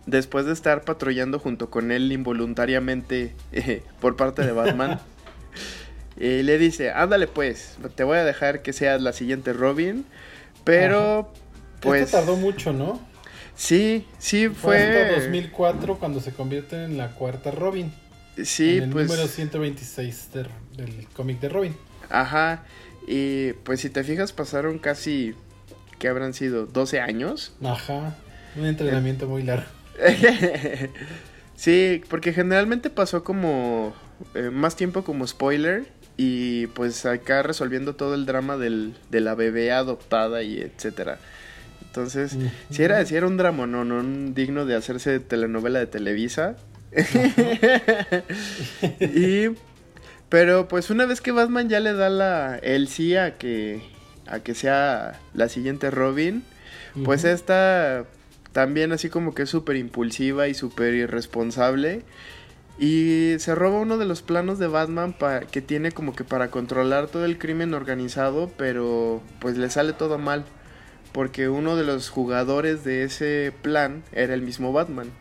después de estar patrullando junto con él involuntariamente eh, por parte de Batman, y le dice, ándale pues, te voy a dejar que seas la siguiente Robin, pero... Pues, Esto tardó mucho, ¿no? Sí, sí fue. Fue 2004 cuando se convierte en la cuarta Robin. Sí, en el pues. número 126 de- del cómic de Robin. Ajá. Y pues si te fijas, pasaron casi. que habrán sido? ¿12 años? Ajá. Un entrenamiento muy largo. sí, porque generalmente pasó como. eh, más tiempo como spoiler. Y pues acá resolviendo todo el drama del, de la bebé adoptada y etcétera. Entonces, si era, sí era un drama, no, no un digno de hacerse telenovela de Televisa. y pero pues una vez que Batman ya le da la el sí a que a que sea la siguiente Robin, pues esta también así como que es súper impulsiva y súper irresponsable. Y se roba uno de los planos de Batman que tiene como que para controlar todo el crimen organizado, pero pues le sale todo mal. Porque uno de los jugadores de ese plan era el mismo Batman.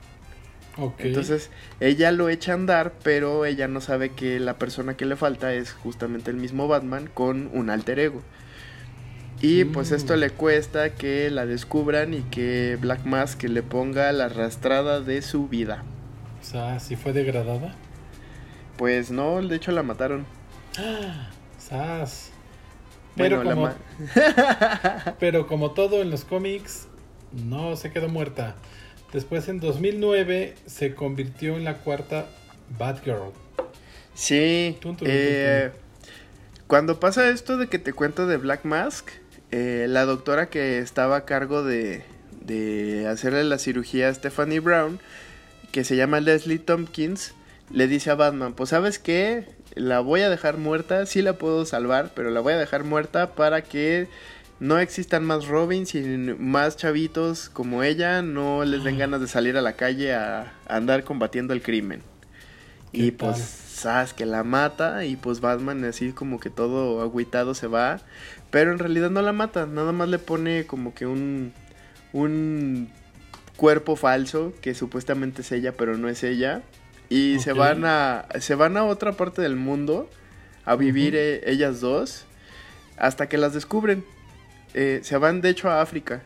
Entonces ella lo echa a andar, pero ella no sabe que la persona que le falta es justamente el mismo Batman con un alter ego. Y pues Mm. esto le cuesta que la descubran y que Black Mask le ponga la arrastrada de su vida. O sea, fue degradada. Pues no, de hecho la mataron. Sas. Pero, Bueno, la como, ma- pero como todo en los cómics, no se quedó muerta. Después en 2009 se convirtió en la cuarta Batgirl. Sí. Eh, cuando pasa esto de que te cuento de Black Mask, eh, la doctora que estaba a cargo de, de hacerle la cirugía a Stephanie Brown, que se llama Leslie Tompkins, le dice a Batman, pues sabes qué, la voy a dejar muerta, sí la puedo salvar, pero la voy a dejar muerta para que no existan más Robins y más chavitos como ella, no les den ganas de salir a la calle a, a andar combatiendo el crimen. ¿Qué Y tal? pues, sabes que la mata y pues Batman así como que todo agüitado se va, pero en realidad no la mata, nada más le pone como que un un cuerpo falso que supuestamente es ella, pero no es ella y se van a se van a otra parte del mundo a vivir eh, ellas dos hasta que las descubren. Eh, se van de hecho a África.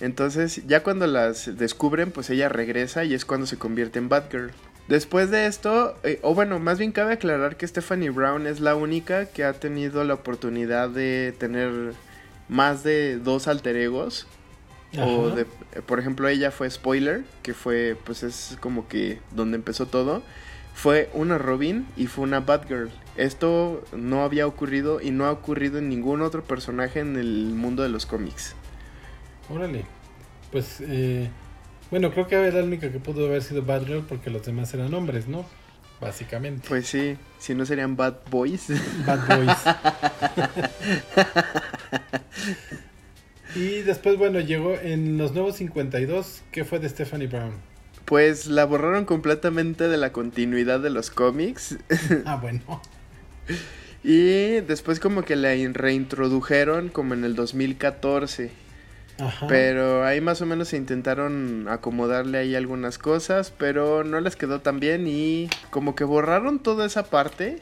Entonces, ya cuando las descubren, pues ella regresa y es cuando se convierte en Batgirl. Después de esto, eh, o bueno, más bien cabe aclarar que Stephanie Brown es la única que ha tenido la oportunidad de tener más de dos alter egos. O de, por ejemplo, ella fue Spoiler, que fue, pues es como que donde empezó todo. Fue una Robin y fue una Batgirl. Esto no había ocurrido y no ha ocurrido en ningún otro personaje en el mundo de los cómics. Órale. Pues, eh, bueno, creo que era la única que pudo haber sido Batgirl porque los demás eran hombres, ¿no? Básicamente. Pues sí, si no serían Bad Boys. Bad Boys. y después, bueno, llegó en los nuevos 52. ¿Qué fue de Stephanie Brown? Pues la borraron completamente de la continuidad de los cómics. Ah, bueno. Y después como que la in- reintrodujeron como en el 2014. Ajá. Pero ahí más o menos se intentaron acomodarle ahí algunas cosas, pero no les quedó tan bien y como que borraron toda esa parte,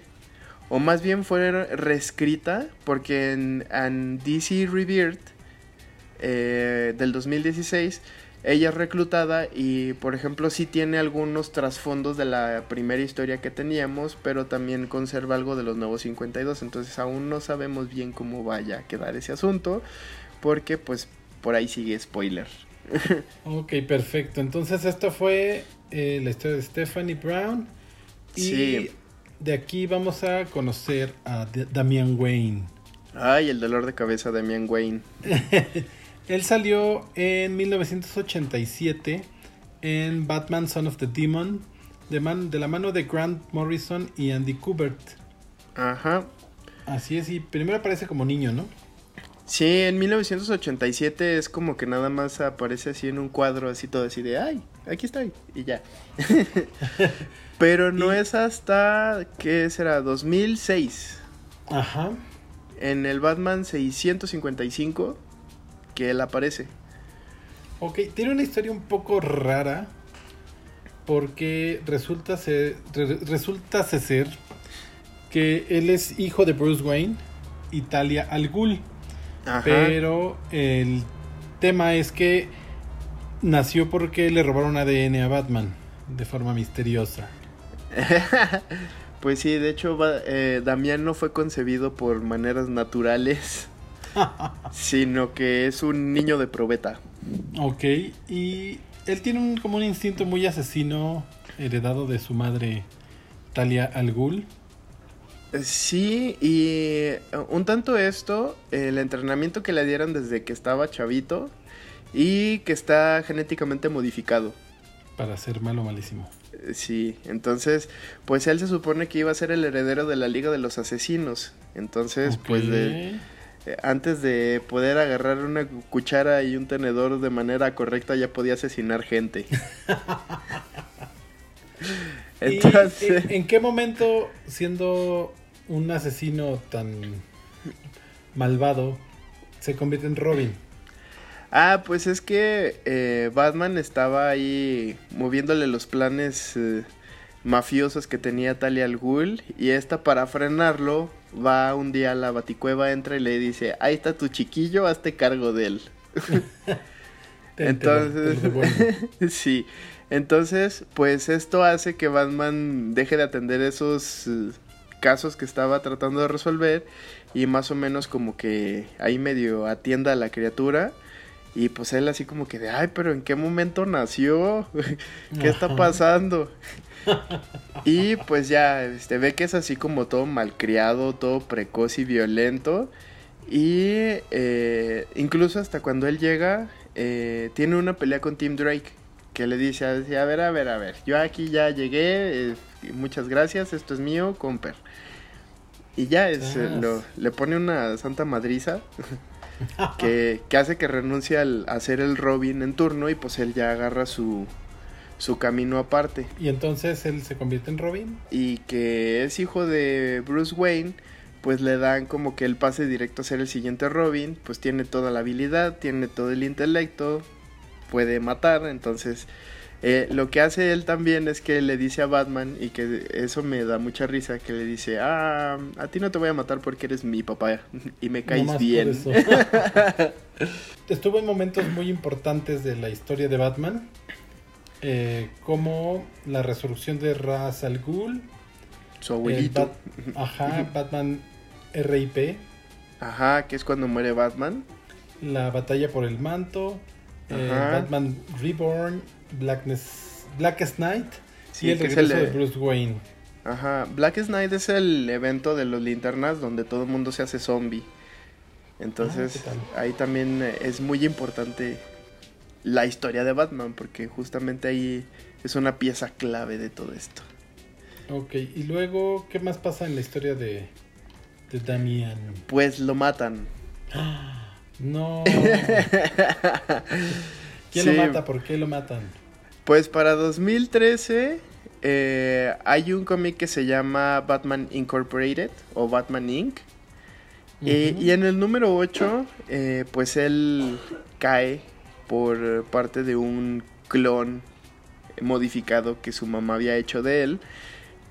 o más bien fue reescrita, porque en, en DC Rebirth eh, del 2016 ella es reclutada y por ejemplo sí tiene algunos trasfondos de la primera historia que teníamos, pero también conserva algo de los nuevos 52, entonces aún no sabemos bien cómo vaya a quedar ese asunto, porque pues por ahí sigue spoiler. Ok, perfecto. Entonces, esto fue eh, la historia de Stephanie Brown. Y Sí. de aquí vamos a conocer a D- Damian Wayne. Ay, el dolor de cabeza de Damian Wayne. Él salió en 1987 en Batman Son of the Demon, de, man, de la mano de Grant Morrison y Andy Kubert. Ajá. Así es, y primero aparece como niño, ¿no? Sí, en 1987 es como que nada más aparece así en un cuadro, así todo así de, ay, aquí estoy, y ya. Pero no es hasta, ¿qué será? 2006. Ajá. En el Batman 655 que él aparece. Ok, tiene una historia un poco rara porque resulta ser, re- resulta ser que él es hijo de Bruce Wayne y Talia Al Ghul. Ajá. Pero el tema es que nació porque le robaron ADN a Batman de forma misteriosa. pues sí, de hecho, eh, Damián no fue concebido por maneras naturales, sino que es un niño de probeta. Ok, y él tiene un, como un instinto muy asesino heredado de su madre Talia Al Ghul. Eh, Sí, y eh, un tanto esto, el entrenamiento que le dieron desde que estaba chavito y que está genéticamente modificado. Para ser malo malísimo. Eh, Sí, entonces, pues él se supone que iba a ser el heredero de la Liga de los Asesinos. Entonces, pues de, antes de poder agarrar una cu- cuchara y un tenedor de manera correcta ya podía asesinar gente. ¿Y Entonces, en- en qué momento, siendo un asesino tan malvado, se convierte en Robin? ah, pues es que eh, Batman estaba ahí moviéndole los planes eh, mafiosos que tenía Talia al Ghul y esta para frenarlo va un día a la baticueva, entra y le dice, ahí está tu chiquillo, hazte cargo de él. Entonces, sí, entonces, pues esto hace que Batman deje de atender esos eh, casos que estaba tratando de resolver y más o menos como que ahí medio atienda a la criatura y pues él así como que de, ay, pero ¿en qué momento nació? ¿Qué está pasando? y pues ya, este, ve que es así como todo malcriado, todo precoz y violento. Y eh, incluso hasta cuando él llega, eh, tiene una pelea con Tim Drake. Que le dice, a ver, a ver, a ver, yo aquí ya llegué, eh, muchas gracias, esto es mío, comper. Y ya es, lo- le pone una santa madriza que, que hace que renuncie al, a ser el Robin en turno y pues él ya agarra su, su camino aparte. Y entonces él se convierte en Robin. Y que es hijo de Bruce Wayne, pues le dan como que el pase directo a ser el siguiente Robin, pues tiene toda la habilidad, tiene todo el intelecto, puede matar, entonces eh, lo que hace él también es que le dice a Batman, y que eso me da mucha risa, que le dice, ah, a ti no te voy a matar porque eres mi papá y me caes por bien. Estuvo en momentos muy importantes de la historia de Batman. eh, como la resurrección de Ra's al Ghul. Su el abuelito. Bat- ajá, Batman RIP. Ajá, que es cuando muere Batman. La batalla por el manto. eh. Batman Reborn. Blackness, Blackest Night. Sí, y el que es regreso el, de Bruce Wayne. Ajá, Blackest Night es el evento de los linternas donde todo el mundo se hace zombie. Entonces, Ah, ahí también eh, es muy importante la historia de Batman, porque justamente ahí es una pieza clave de todo esto. Ok, y luego, ¿qué más pasa en la historia de, de Damian? Pues lo matan. No. ¿Quién Sí, lo mata? ¿Por qué lo matan? Pues para 2013 eh, hay un cómic que se llama Batman Incorporated o Batman Inc. Eh, y en el número 8, eh, pues él cae por parte de un clon modificado que su mamá había hecho de él,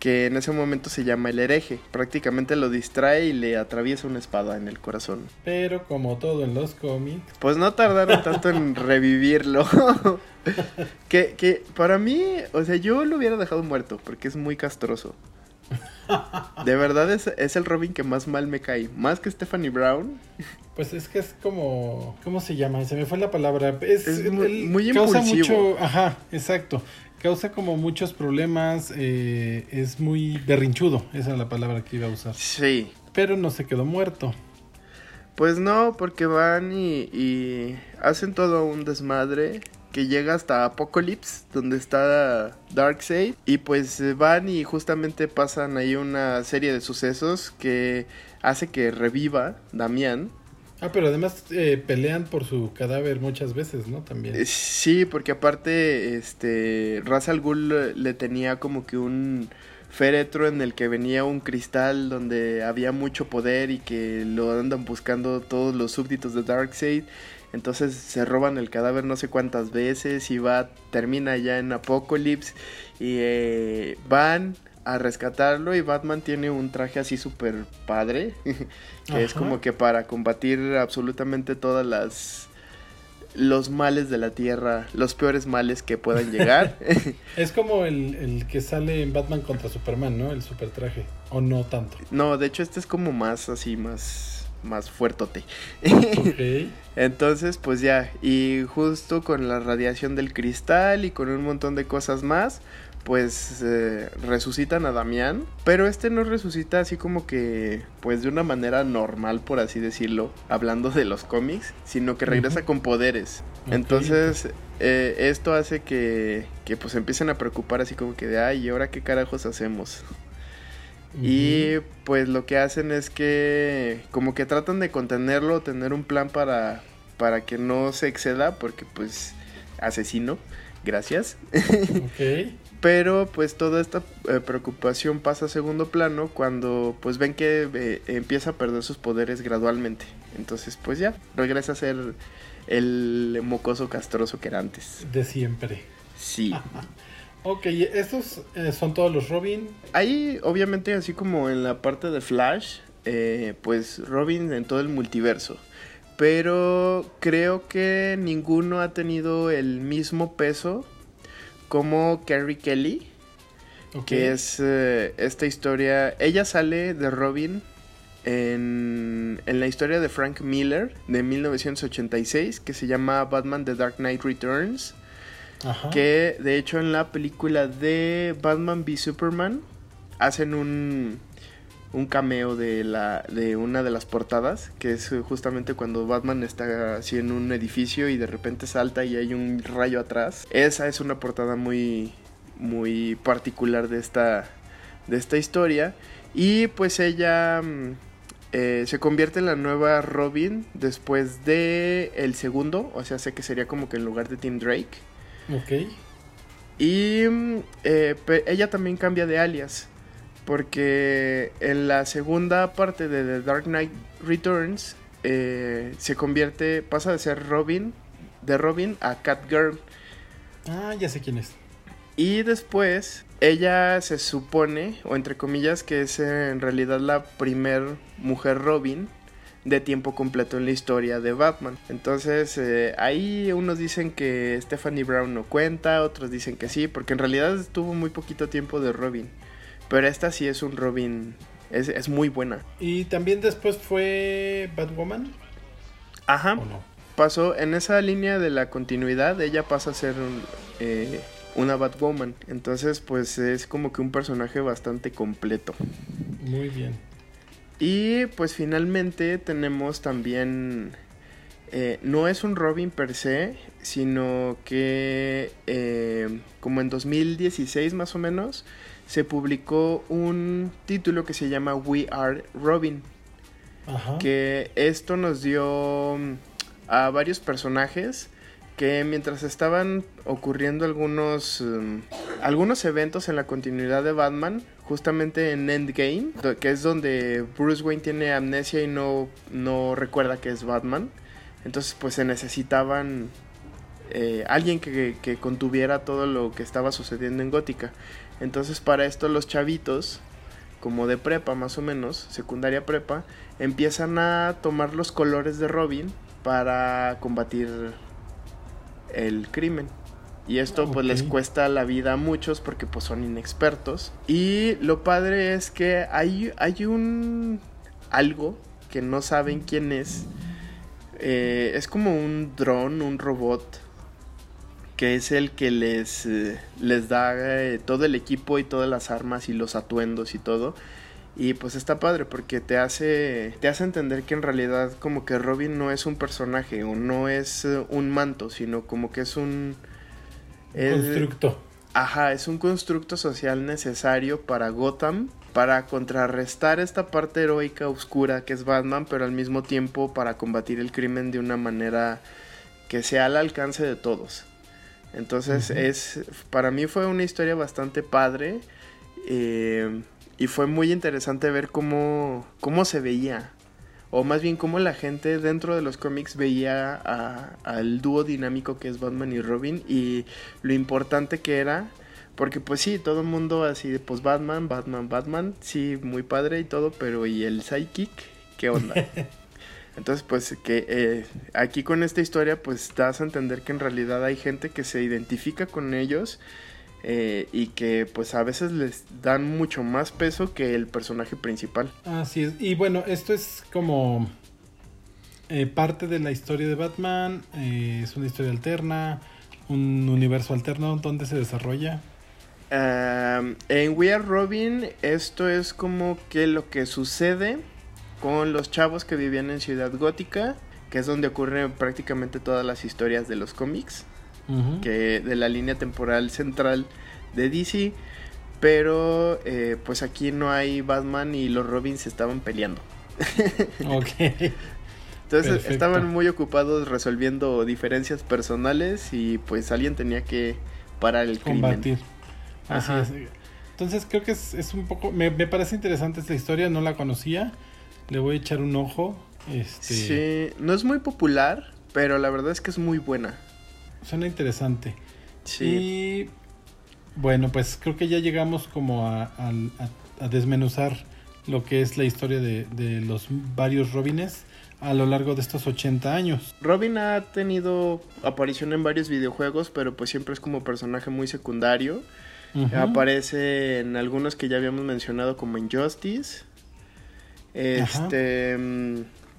que en ese momento se llama el hereje. Prácticamente lo distrae y le atraviesa una espada en el corazón. Pero como todo en los cómics, Pues no tardaron tanto en revivirlo. que, que para mí, o sea, yo lo hubiera dejado muerto porque es muy castroso. De verdad es, es el Robin que más mal me cae. Más que Stephanie Brown. pues es que es como... ¿Cómo se llama? Se me fue la palabra. Es, muy causa impulsivo. mucho... Ajá, exacto. Causa como muchos problemas. eh, es muy berrinchudo. Esa es la palabra que iba a usar. Sí. Pero no se quedó muerto. Pues no, porque van y, y hacen todo un desmadre que llega hasta Apocalypse, donde está Darkseid. Y pues van y justamente pasan ahí una serie de sucesos que hace que reviva Damián. Ah, pero además eh, pelean por su cadáver muchas veces, ¿no? También. Eh, Sí, porque aparte, este, Ra's al Ghul le- le tenía como que un féretro en el que venía un cristal donde había mucho poder y que lo andan buscando todos los súbditos de Darkseid. Entonces se roban el cadáver no sé cuántas veces y va, termina ya en Apocalypse y eh, van a rescatarlo y Batman tiene un traje así súper padre, que es como que para combatir absolutamente todas las los males de la tierra, los peores males que puedan llegar. Es como el, el que sale en Batman contra Superman, ¿no? El super traje. O no tanto. no, de hecho este es como más así, más, más fuertote. Entonces, pues ya, y justo con la radiación del cristal y con un montón de cosas más, pues eh, resucitan a Damián. Pero este no resucita así como que, pues de una manera normal, por así decirlo, hablando de los cómics, sino que regresa con poderes. Entonces, eh, esto hace que, que pues empiecen a preocupar así como que de, ay, ¿y ahora qué carajos hacemos? Y pues lo que hacen es que como que tratan de contenerlo, tener un plan para, para que no se exceda, porque pues asesino, gracias. Ok. Pero pues toda esta eh, preocupación pasa a segundo plano cuando pues ven que eh, empieza a perder sus poderes gradualmente. Entonces pues ya, regresa a ser el mocoso castroso que era antes. De siempre. Sí. Ok, estos eh, son todos los Robin. Ahí, obviamente, así como en la parte de Flash, eh, pues Robin en todo el multiverso. Pero creo que ninguno ha tenido el mismo peso como Carrie Kelly, que es eh, esta historia. Ella sale de Robin en, en la historia de Frank Miller de 1986, que se llama Batman The Dark Knight Returns. Ajá. Que de hecho en la película de Batman v Superman hacen un, un cameo de, la, de una de las portadas, que es justamente cuando Batman está así en un edificio y de repente salta y hay un rayo atrás. Esa es una portada muy, muy particular de esta, de esta historia. Y pues ella mm, eh, se convierte en la nueva Robin después de el segundo, o sea, sé que sería como que en lugar de Tim Drake. Ok. Y mm, eh, ella también cambia de alias. Porque en la segunda parte de The Dark Knight Returns eh, se convierte, pasa de ser Robin, de Robin a Catgirl. Ah, ya sé quién es. Y después ella se supone, o entre comillas, que es en realidad la primer mujer Robin de tiempo completo en la historia de Batman. Entonces eh, ahí unos dicen que Stephanie Brown no cuenta, otros dicen que sí, porque en realidad tuvo muy poquito tiempo de Robin. Pero esta sí es un Robin, es, es muy buena. Y también después fue Batwoman. Ajá. ¿O no? pasó en esa línea de la continuidad, ella pasa a ser un, eh, una Batwoman. Entonces, pues es como que un personaje bastante completo. Muy bien. Y pues finalmente tenemos también... eh, no es un Robin per se, sino que eh, como en 2016 más o menos, se publicó un título que se llama We Are Robin. Ajá. Que esto nos dio mm, a varios personajes que mientras estaban ocurriendo algunos mm, algunos eventos en la continuidad de Batman, justamente en Endgame, que es donde Bruce Wayne tiene amnesia y no, no recuerda que es Batman. Entonces pues se necesitaban eh, alguien que, que contuviera todo lo que estaba sucediendo en Gótica. Entonces para esto los chavitos, como de prepa más o menos, secundaria prepa, empiezan a tomar los colores de Robin para combatir el crimen. Y esto pues les cuesta la vida a muchos porque pues son inexpertos. Y lo padre es que hay, hay un algo que no saben quién es. Eh, es como un dron, un robot que es el que les, eh, les da eh, todo el equipo y todas las armas y los atuendos y todo. Y pues está padre porque te hace, te hace entender que en realidad como que Robin no es un personaje o no es eh, un manto, sino como que es un... constructo. Ajá, es un constructo social necesario para Gotham, para contrarrestar esta parte heroica oscura que es Batman, pero al mismo tiempo para combatir el crimen de una manera que sea al alcance de todos. Entonces es, para mí fue una historia bastante padre eh, y fue muy interesante ver cómo, cómo se veía, o más bien cómo la gente dentro de los cómics veía al dúo dinámico que es Batman y Robin y lo importante que era, porque pues sí, todo el mundo así de pues Batman, Batman, Batman, sí, muy padre y todo, pero ¿y el Psychic? ¿Qué onda? Entonces, pues que eh, aquí con esta historia, pues das a entender que en realidad hay gente que se identifica con ellos eh, y que pues a veces les dan mucho más peso que el personaje principal. Así es. Y bueno, esto es como eh, parte de la historia de Batman. es una historia alterna, un universo alterno donde se desarrolla. en We Are Robin, esto es como que lo que sucede con los chavos que vivían en Ciudad Gótica, que es donde ocurren prácticamente todas las historias de los cómics, que de la línea temporal central de DC, pero eh, pues aquí no hay Batman y los Robins estaban peleando. ok. Entonces estaban muy ocupados resolviendo diferencias personales y pues alguien tenía que parar el Combatir. Así es. Entonces creo que es, es un poco, me, me, parece interesante esta historia, no la conocía. Le voy a echar un ojo. Este... Sí, no es muy popular, pero la verdad es que es muy buena. Suena interesante. Sí. Y bueno, pues creo que ya llegamos como a, desmenuzar lo que es la historia de, de, los varios Robines a lo largo de estos 80 años. Robin ha tenido aparición en varios videojuegos, pero pues siempre es como personaje muy secundario. Aparece en algunos que ya habíamos mencionado como Injustice. Este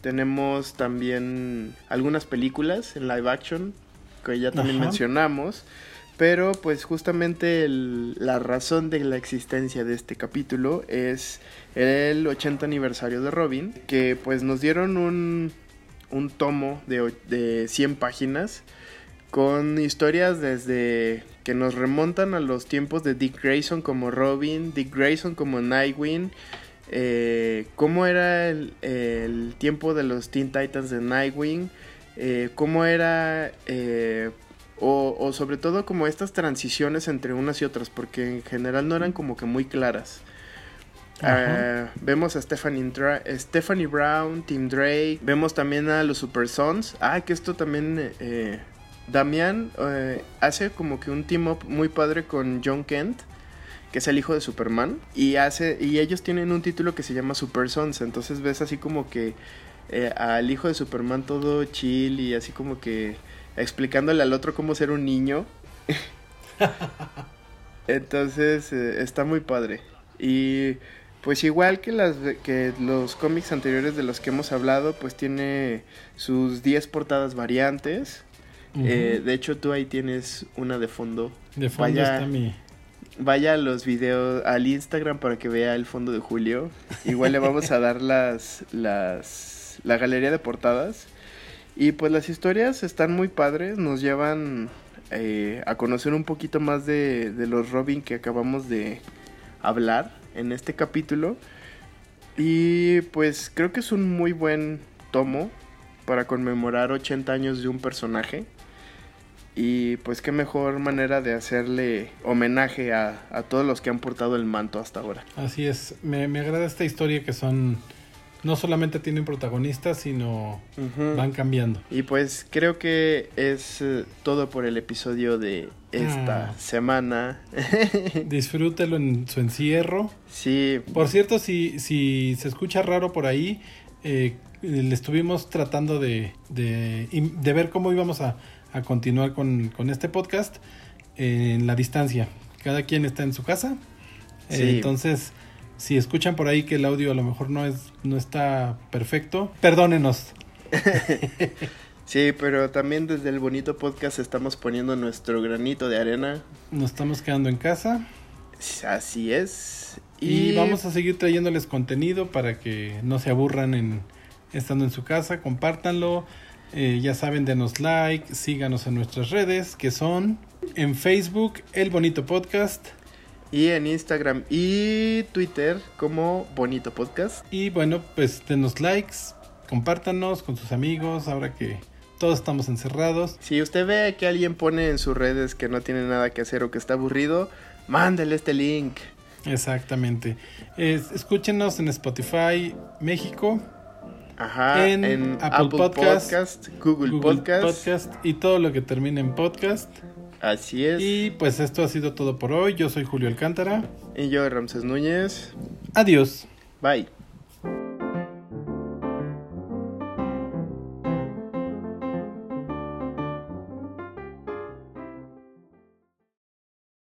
tenemos también algunas películas en live action que ya también mencionamos. Pero pues justamente la razón de la existencia de este capítulo es el 80 aniversario de Robin, que pues nos dieron un, un tomo de, de 100 páginas con historias desde que nos remontan a los tiempos de Dick Grayson como Robin, Dick Grayson como Nightwing, eh, cómo era el, tiempo de los Teen Titans de Nightwing, eh, cómo era, eh, o, sobre todo como estas transiciones entre unas y otras, porque en general no eran como que muy claras. Vemos a Stephanie, Stephanie Brown, Tim Drake, vemos también a los Super Sons. Ah, que esto también, Damián hace como que un team up muy padre con John Kent que es el hijo de Superman, y hace y ellos tienen un título que se llama Super Sons, entonces ves así como que eh, al hijo de Superman todo chill y así como que explicándole al otro cómo ser un niño. entonces eh, está muy padre. Y pues igual que las que los cómics anteriores de los que hemos hablado, pues tiene sus 10 portadas variantes. Eh, de hecho, tú ahí tienes una de fondo. De fondo está mi, vaya a los videos, al Instagram para que vea el fondo de Julio. Igual le vamos a dar las, las, la galería de portadas. Y pues las historias están muy padres, nos llevan eh, a conocer un poquito más de, de los Robin que acabamos de hablar en este capítulo. Y pues creo que es un muy buen tomo para conmemorar 80 años de un personaje. Y pues qué mejor manera de hacerle homenaje a, todos los que han portado el manto hasta ahora. Así es, me, agrada esta historia que son, no solamente tienen protagonistas, sino van cambiando. Y pues creo que es eh, todo por el episodio de esta ah. semana. Disfrútelo en su encierro. Sí. Por cierto, si, si se escucha raro por ahí, eh, le estuvimos tratando de, de, de ver cómo íbamos a a continuar con, este podcast en la distancia. Cada quien está en su casa. entonces, si escuchan por ahí que el audio a lo mejor no, es, no está perfecto, perdónenos. sí, pero también desde el bonito podcast estamos poniendo nuestro granito de arena. Nos estamos quedando en casa. Así es. Y, vamos a seguir trayéndoles contenido para que no se aburran en estando en su casa, compártanlo. Eh, ya saben, denos like, síganos en nuestras redes, que son en Facebook, El Bonito Podcast. Y en Instagram y Twitter como Bonito Podcast. Y bueno, pues denos likes, compártanos con sus amigos, ahora que todos estamos encerrados. Si usted ve que alguien pone en sus redes que no tiene nada que hacer o que está aburrido, mándele este link. Exactamente. escúchenos en Spotify México. Ajá, en, Apple, Podcast, Google, podcast. y todo lo que termine en podcast. Así es. Y pues esto ha sido todo por hoy. Yo soy Julio Alcántara. Y yo, Ramses Núñez. Adiós. Bye.